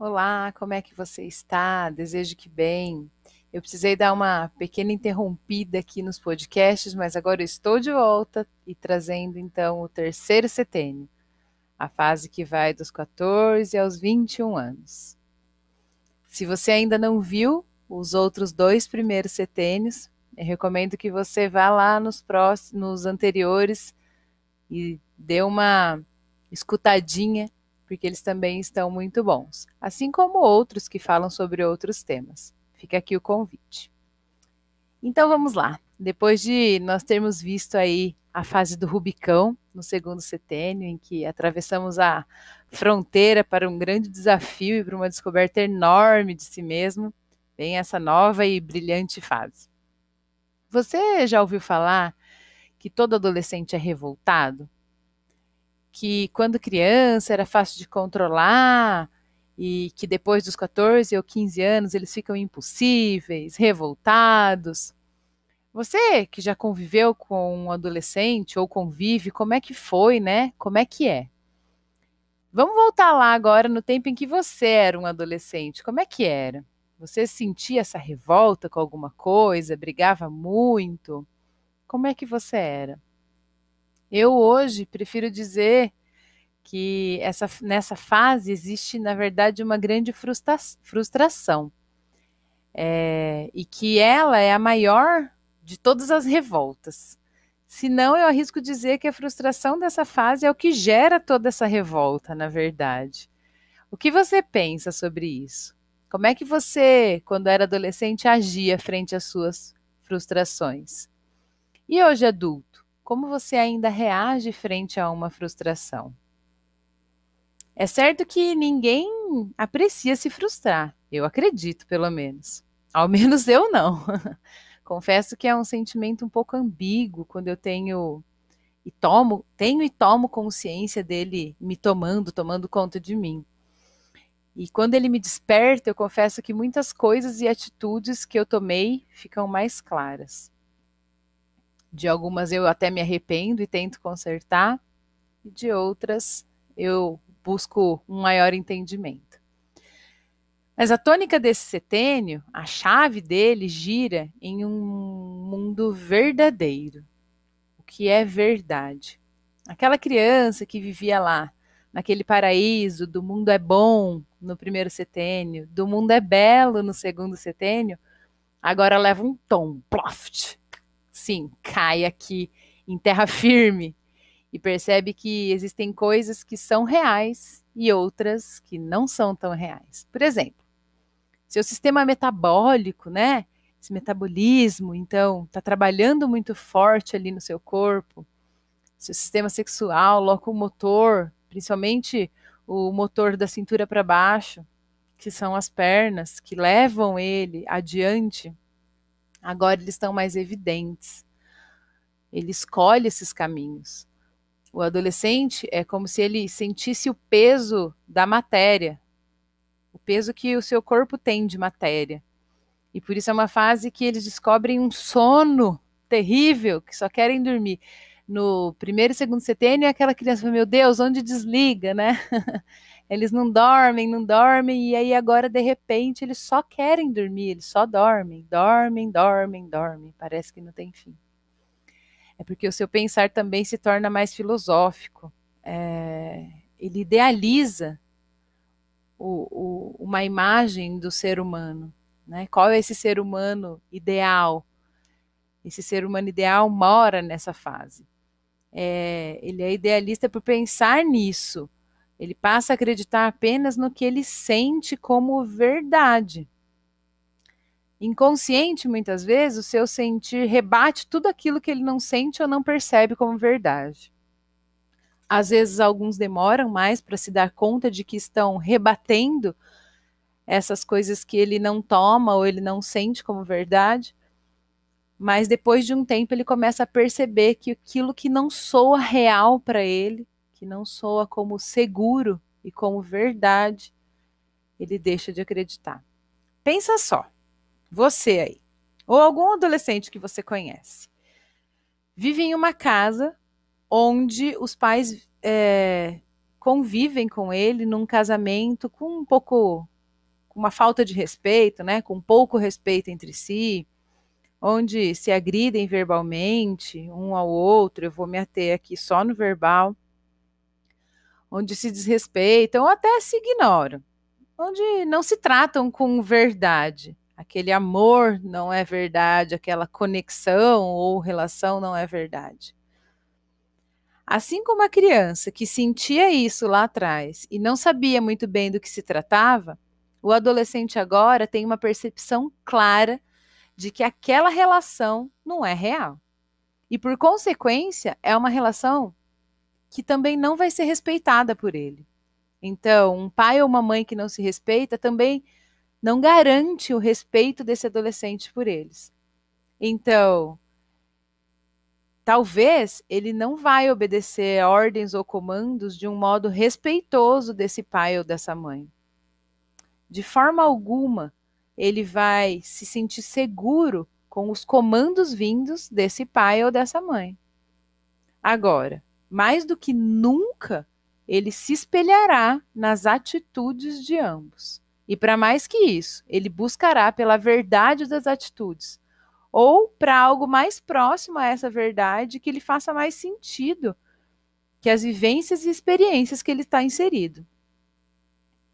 Olá, como é que você está? Desejo que bem. Eu precisei dar uma pequena interrompida aqui nos podcasts, mas agora estou de volta e trazendo então o terceiro setênio, a fase que vai dos 14 aos 21 anos. Se você ainda não viu os outros dois primeiros setênios, eu recomendo que você vá lá nos próximos, nos anteriores e dê uma escutadinha porque eles também estão muito bons, assim como outros que falam sobre outros temas. Fica aqui o convite. Então vamos lá. Depois de nós termos visto aí a fase do Rubicão no segundo setênio, em que atravessamos a fronteira para um grande desafio e para uma descoberta enorme de si mesmo, vem essa nova e brilhante fase. Você já ouviu falar que todo adolescente é revoltado? Que quando criança era fácil de controlar e que depois dos 14 ou 15 anos eles ficam impossíveis, revoltados. Você que já conviveu com um adolescente ou convive, como é que foi, né? Como é que é? Vamos voltar lá agora no tempo em que você era um adolescente. Como é que era? Você sentia essa revolta com alguma coisa? Brigava muito? Como é que você era? Eu hoje prefiro dizer que essa, nessa fase existe, na verdade, uma grande frustra frustração. É, e que ela é a maior de todas as revoltas. Se não, eu arrisco dizer que a frustração dessa fase é o que gera toda essa revolta, na verdade. O que você pensa sobre isso? Como é que você, quando era adolescente, agia frente às suas frustrações? E hoje adulto? Como você ainda reage frente a uma frustração? É certo que ninguém aprecia se frustrar, eu acredito, pelo menos. Ao menos eu não. Confesso que é um sentimento um pouco ambíguo quando eu tenho e tomo, tenho e tomo consciência dele me tomando, tomando conta de mim. E quando ele me desperta, eu confesso que muitas coisas e atitudes que eu tomei ficam mais claras. De algumas eu até me arrependo e tento consertar, e de outras eu busco um maior entendimento. Mas a tônica desse setênio, a chave dele gira em um mundo verdadeiro. O que é verdade? Aquela criança que vivia lá, naquele paraíso do mundo é bom no primeiro setênio, do mundo é belo no segundo setênio, agora leva um tom, ploft, sim, cai aqui em terra firme e percebe que existem coisas que são reais e outras que não são tão reais. Por exemplo, seu sistema metabólico, né? Esse metabolismo, então, está trabalhando muito forte ali no seu corpo. Seu sistema sexual, locomotor, principalmente o motor da cintura para baixo, que são as pernas que levam ele adiante agora eles estão mais evidentes. Ele escolhe esses caminhos. O adolescente é como se ele sentisse o peso da matéria, o peso que o seu corpo tem de matéria. E por isso é uma fase que eles descobrem um sono terrível, que só querem dormir. No primeiro e segundo setênio, é aquela criança, meu Deus, onde desliga, né? Eles não dormem, não dormem, e aí agora, de repente, eles só querem dormir, eles só dormem, dormem, dormem, dormem. Parece que não tem fim. É porque o seu pensar também se torna mais filosófico. É, ele idealiza o, o, uma imagem do ser humano. Né? Qual é esse ser humano ideal? Esse ser humano ideal mora nessa fase. É, ele é idealista por pensar nisso ele passa a acreditar apenas no que ele sente como verdade. Inconsciente, muitas vezes, o seu sentir rebate tudo aquilo que ele não sente ou não percebe como verdade. Às vezes, alguns demoram mais para se dar conta de que estão rebatendo essas coisas que ele não toma ou ele não sente como verdade. Mas depois de um tempo, ele começa a perceber que aquilo que não soa real para ele que não soa como seguro e como verdade, ele deixa de acreditar. Pensa só, você aí, ou algum adolescente que você conhece, vive em uma casa onde os pais é, convivem com ele num casamento com um pouco com uma falta de respeito, né, com pouco respeito entre si, onde se agridem verbalmente um ao outro, eu vou me ater aqui só no verbal, onde se desrespeitam ou até se ignoram, onde não se tratam com verdade. Aquele amor não é verdade, aquela conexão ou relação não é verdade. Assim como a criança que sentia isso lá atrás e não sabia muito bem do que se tratava, o adolescente agora tem uma percepção clara de que aquela relação não é real. E por consequência, é uma relação que também não vai ser respeitada por ele. Então, um pai ou uma mãe que não se respeita também não garante o respeito desse adolescente por eles. Então, talvez ele não vai obedecer ordens ou comandos de um modo respeitoso desse pai ou dessa mãe. De forma alguma, ele vai se sentir seguro com os comandos vindos desse pai ou dessa mãe. Agora, mais do que nunca, ele se espelhará nas atitudes de ambos. E para mais que isso, ele buscará pela verdade das atitudes, ou para algo mais próximo a essa verdade que lhe faça mais sentido que as vivências e experiências que ele está inserido.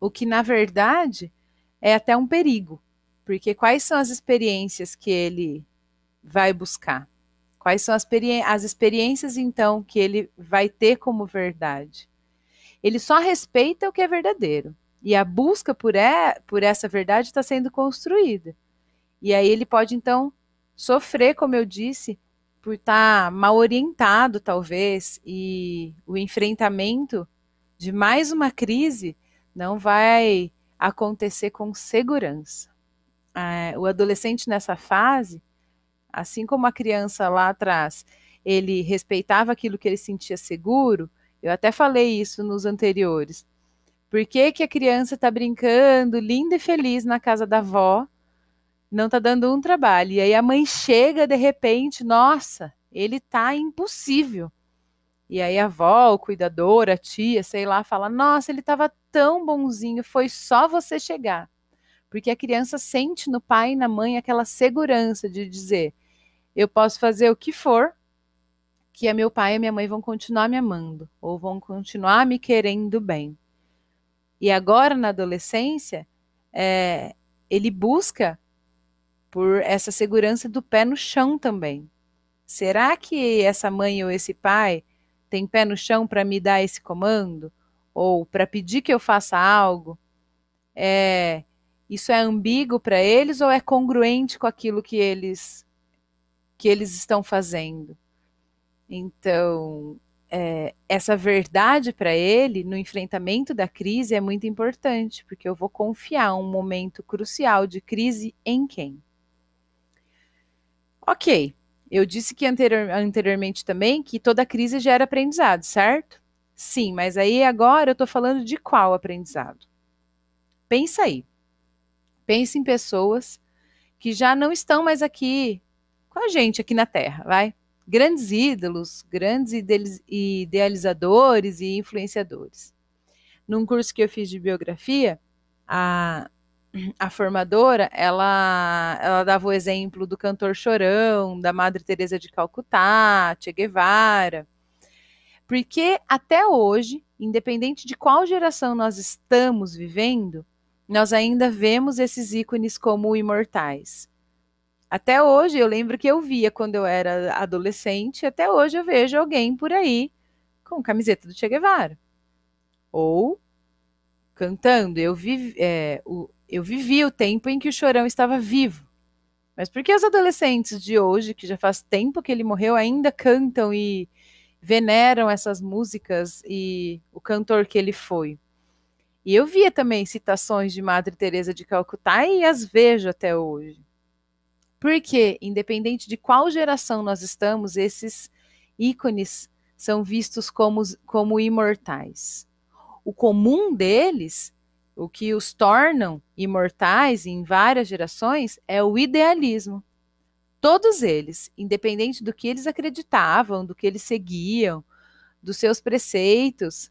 O que, na verdade, é até um perigo, porque quais são as experiências que ele vai buscar? Quais são as, as experiências, então, que ele vai ter como verdade? Ele só respeita o que é verdadeiro. E a busca por, é, por essa verdade está sendo construída. E aí ele pode, então, sofrer, como eu disse, por estar tá mal orientado, talvez, e o enfrentamento de mais uma crise não vai acontecer com segurança é, o adolescente nessa fase, assim como a criança lá atrás, ele respeitava aquilo que ele sentia seguro, eu até falei isso nos anteriores. Por que, que a criança está brincando, linda e feliz na casa da avó, não está dando um trabalho? E aí a mãe chega de repente, nossa, ele está impossível. E aí a avó, o cuidador, a tia, sei lá, fala: Nossa, ele estava tão bonzinho, foi só você chegar. Porque a criança sente no pai e na mãe aquela segurança de dizer: eu posso fazer o que for, que a meu pai e minha mãe vão continuar me amando, ou vão continuar me querendo bem. E agora, na adolescência, é, ele busca por essa segurança do pé no chão também. Será que essa mãe ou esse pai tem pé no chão para me dar esse comando? Ou para pedir que eu faça algo? É, isso é ambíguo para eles ou é congruente com aquilo que eles que eles estão fazendo? Então, é, essa verdade para ele no enfrentamento da crise é muito importante, porque eu vou confiar um momento crucial de crise em quem? Ok, eu disse que anterior, anteriormente também que toda crise gera aprendizado, certo? Sim, mas aí agora eu estou falando de qual aprendizado? Pensa aí. Pense em pessoas que já não estão mais aqui com a gente aqui na Terra, vai? Grandes ídolos, grandes idealizadores e influenciadores. Num curso que eu fiz de biografia, a, a formadora, ela, ela dava o exemplo do cantor Chorão, da Madre Teresa de Calcutá, Che Guevara. Porque até hoje, independente de qual geração nós estamos vivendo, nós ainda vemos esses ícones como imortais. Até hoje, eu lembro que eu via quando eu era adolescente, até hoje eu vejo alguém por aí com camiseta do Che Guevara. Ou cantando. Eu, vi, é, o, eu vivi o tempo em que o Chorão estava vivo. Mas por que os adolescentes de hoje, que já faz tempo que ele morreu, ainda cantam e veneram essas músicas e o cantor que ele foi? E eu via também citações de Madre Teresa de Calcutá e as vejo até hoje. Porque, independente de qual geração nós estamos, esses ícones são vistos como, como imortais. O comum deles, o que os tornam imortais em várias gerações, é o idealismo. Todos eles, independente do que eles acreditavam, do que eles seguiam, dos seus preceitos,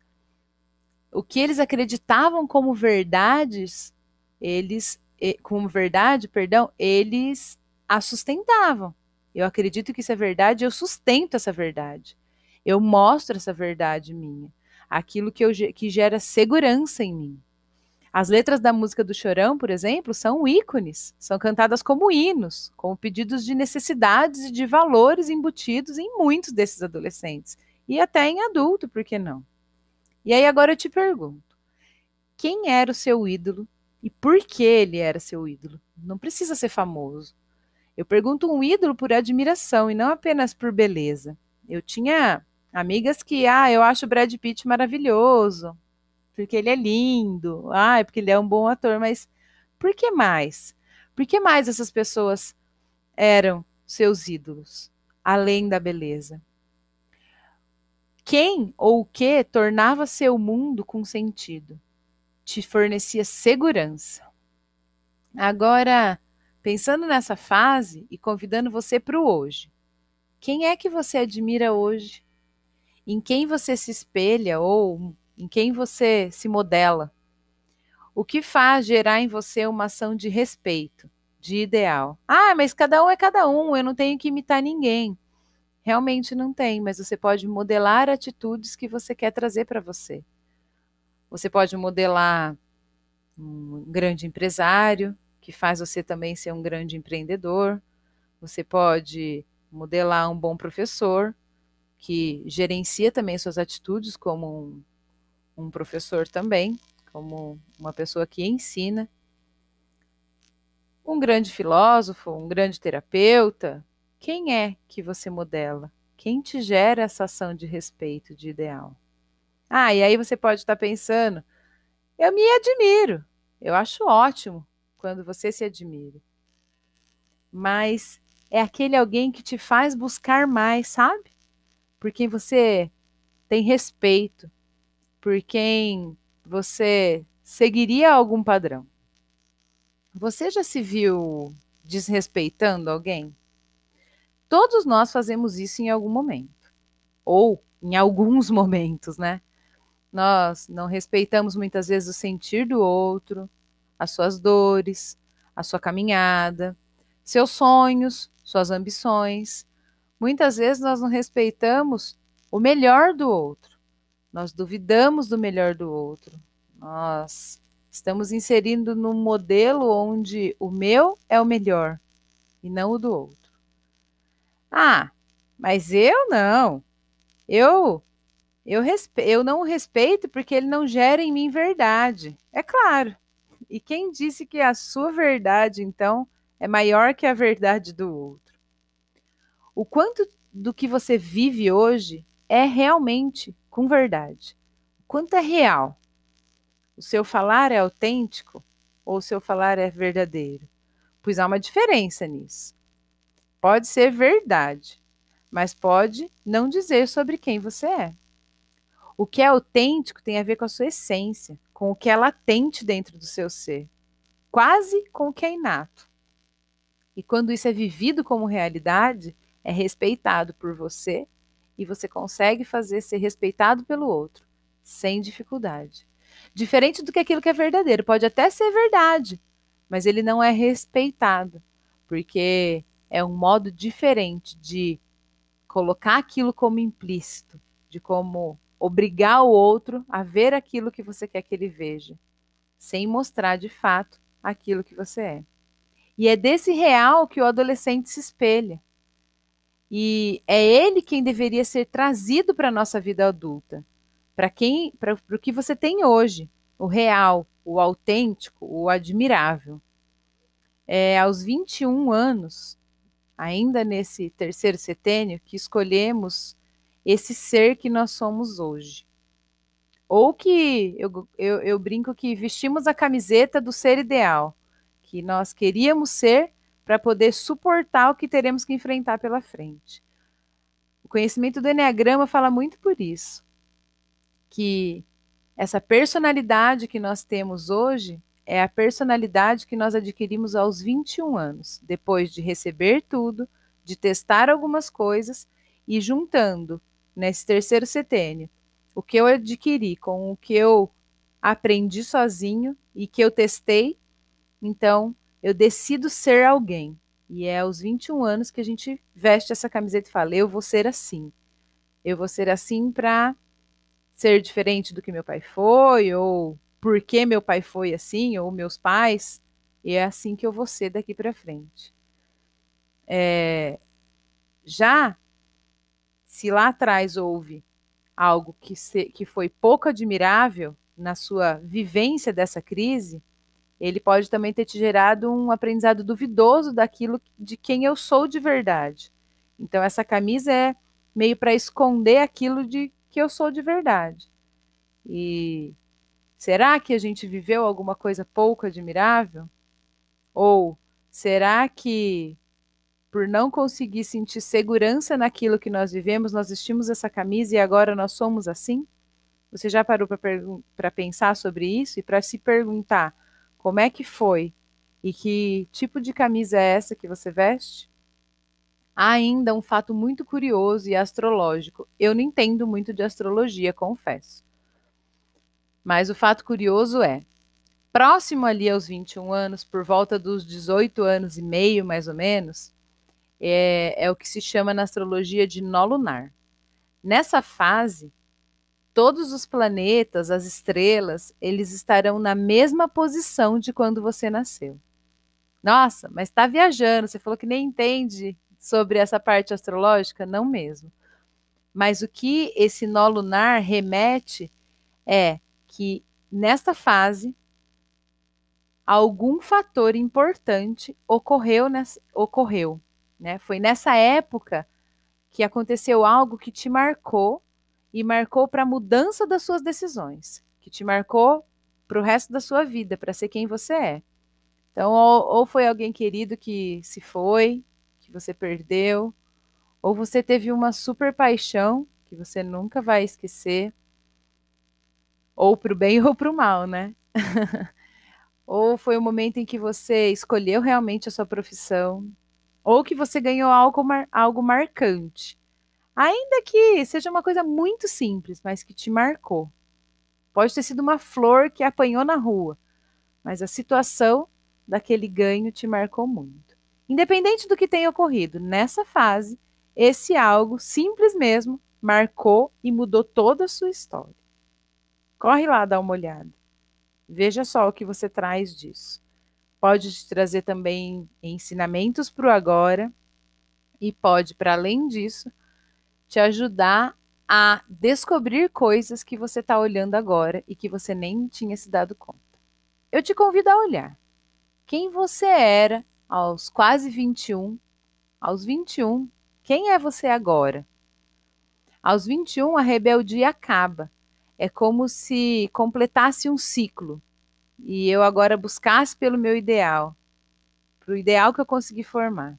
o que eles acreditavam como verdades, eles como verdade, perdão, eles a sustentavam. Eu acredito que isso é verdade, eu sustento essa verdade. Eu mostro essa verdade minha, aquilo que, eu, que gera segurança em mim. As letras da música do Chorão, por exemplo, são ícones, são cantadas como hinos, como pedidos de necessidades e de valores embutidos em muitos desses adolescentes. E até em adulto, por que não? E aí agora eu te pergunto: quem era o seu ídolo e por que ele era seu ídolo? Não precisa ser famoso. Eu pergunto um ídolo por admiração e não apenas por beleza. Eu tinha amigas que, ah, eu acho o Brad Pitt maravilhoso porque ele é lindo, ah, é porque ele é um bom ator, mas por que mais? Por que mais essas pessoas eram seus ídolos, além da beleza? Quem ou o que tornava seu mundo com sentido? Te fornecia segurança. Agora, pensando nessa fase e convidando você para o hoje, quem é que você admira hoje? Em quem você se espelha ou em quem você se modela. O que faz gerar em você uma ação de respeito, de ideal. Ah, mas cada um é cada um, eu não tenho que imitar ninguém. Realmente não tem, mas você pode modelar atitudes que você quer trazer para você. Você pode modelar um grande empresário, que faz você também ser um grande empreendedor. Você pode modelar um bom professor, que gerencia também suas atitudes como um um professor também, como uma pessoa que ensina, um grande filósofo, um grande terapeuta. Quem é que você modela? Quem te gera essa ação de respeito, de ideal? Ah, e aí você pode estar pensando, eu me admiro, eu acho ótimo quando você se admira. Mas é aquele alguém que te faz buscar mais, sabe? Porque você tem respeito, por quem você seguiria algum padrão. Você já se viu desrespeitando alguém? Todos nós fazemos isso em algum momento, ou em alguns momentos, né? Nós não respeitamos muitas vezes o sentir do outro, as suas dores, a sua caminhada, seus sonhos, suas ambições. Muitas vezes nós não respeitamos o melhor do outro nós duvidamos do melhor do outro. Nós estamos inserindo num modelo onde o meu é o melhor e não o do outro. Ah, mas eu não. Eu eu, respe eu não o respeito porque ele não gera em mim verdade. É claro. E quem disse que a sua verdade, então, é maior que a verdade do outro? O quanto do que você vive hoje é realmente com verdade. Quanto é real? O seu falar é autêntico ou o seu falar é verdadeiro? Pois há uma diferença nisso. Pode ser verdade, mas pode não dizer sobre quem você é. O que é autêntico tem a ver com a sua essência, com o que é latente dentro do seu ser, quase com o que é inato. E quando isso é vivido como realidade, é respeitado por você e você consegue fazer ser respeitado pelo outro, sem dificuldade. Diferente do que aquilo que é verdadeiro. Pode até ser verdade, mas ele não é respeitado, porque é um modo diferente de colocar aquilo como implícito, de como obrigar o outro a ver aquilo que você quer que ele veja, sem mostrar de fato aquilo que você é. E é desse real que o adolescente se espelha. E é ele quem deveria ser trazido para a nossa vida adulta. Para quem, para o que você tem hoje, o real, o autêntico, o admirável. É aos 21 anos, ainda nesse terceiro setênio, que escolhemos esse ser que nós somos hoje. Ou que eu, eu, eu brinco que vestimos a camiseta do ser ideal, que nós queríamos ser para poder suportar o que teremos que enfrentar pela frente. O conhecimento do Enneagrama fala muito por isso, que essa personalidade que nós temos hoje é a personalidade que nós adquirimos aos 21 anos, depois de receber tudo, de testar algumas coisas e juntando nesse terceiro setênio o que eu adquiri com o que eu aprendi sozinho e que eu testei, então eu decido ser alguém. E é aos 21 anos que a gente veste essa camiseta e fala: eu vou ser assim. Eu vou ser assim para ser diferente do que meu pai foi, ou porque meu pai foi assim, ou meus pais. E é assim que eu vou ser daqui para frente. É, já se lá atrás houve algo que, se, que foi pouco admirável na sua vivência dessa crise, ele pode também ter te gerado um aprendizado duvidoso daquilo de quem eu sou de verdade. Então essa camisa é meio para esconder aquilo de que eu sou de verdade. E será que a gente viveu alguma coisa pouco admirável? Ou será que por não conseguir sentir segurança naquilo que nós vivemos, nós vestimos essa camisa e agora nós somos assim? Você já parou para pensar sobre isso e para se perguntar como é que foi e que tipo de camisa é essa que você veste? Há ainda um fato muito curioso e astrológico. Eu não entendo muito de astrologia, confesso. Mas o fato curioso é: próximo ali aos 21 anos, por volta dos 18 anos e meio, mais ou menos, é, é o que se chama na astrologia de nó lunar. Nessa fase, todos os planetas, as estrelas, eles estarão na mesma posição de quando você nasceu. Nossa, mas está viajando, você falou que nem entende sobre essa parte astrológica? Não mesmo. Mas o que esse nó lunar remete é que nesta fase algum fator importante ocorreu, nessa, ocorreu né? Foi nessa época que aconteceu algo que te marcou e marcou para a mudança das suas decisões, que te marcou para o resto da sua vida, para ser quem você é. Então, ou, ou, foi alguém querido que se foi, que você perdeu, ou você teve uma super paixão que você nunca vai esquecer, ou para o bem ou para o mal, né? ou foi o momento em que você escolheu realmente a sua profissão, ou que você ganhou algo, mar, algo marcante. Ainda que seja uma coisa muito simples, mas que te marcou. Pode ter sido uma flor que apanhou na rua, mas a situação daquele ganho te marcou muito. Independente do que tenha ocorrido, nessa fase, esse algo simples mesmo marcou e mudou toda a sua história. Corre lá dar uma olhada. Veja só o que você traz disso pode te trazer também ensinamentos para o agora e pode, para além disso, te ajudar a descobrir coisas que você está olhando agora e que você nem tinha se dado conta. Eu te convido a olhar quem você era aos quase 21, aos 21, quem é você agora? Aos 21, a rebeldia acaba. É como se completasse um ciclo e eu agora buscasse pelo meu ideal, para o ideal que eu consegui formar.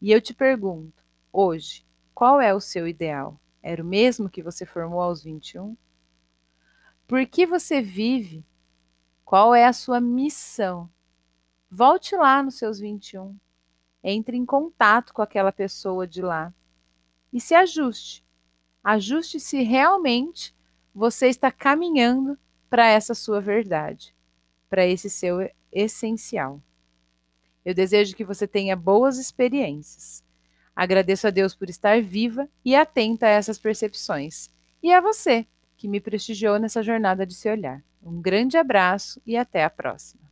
E eu te pergunto, hoje, qual é o seu ideal? Era o mesmo que você formou aos 21? Por que você vive? Qual é a sua missão? Volte lá nos seus 21. Entre em contato com aquela pessoa de lá e se ajuste. Ajuste se realmente você está caminhando para essa sua verdade, para esse seu essencial. Eu desejo que você tenha boas experiências. Agradeço a Deus por estar viva e atenta a essas percepções. E a você, que me prestigiou nessa jornada de se olhar. Um grande abraço e até a próxima.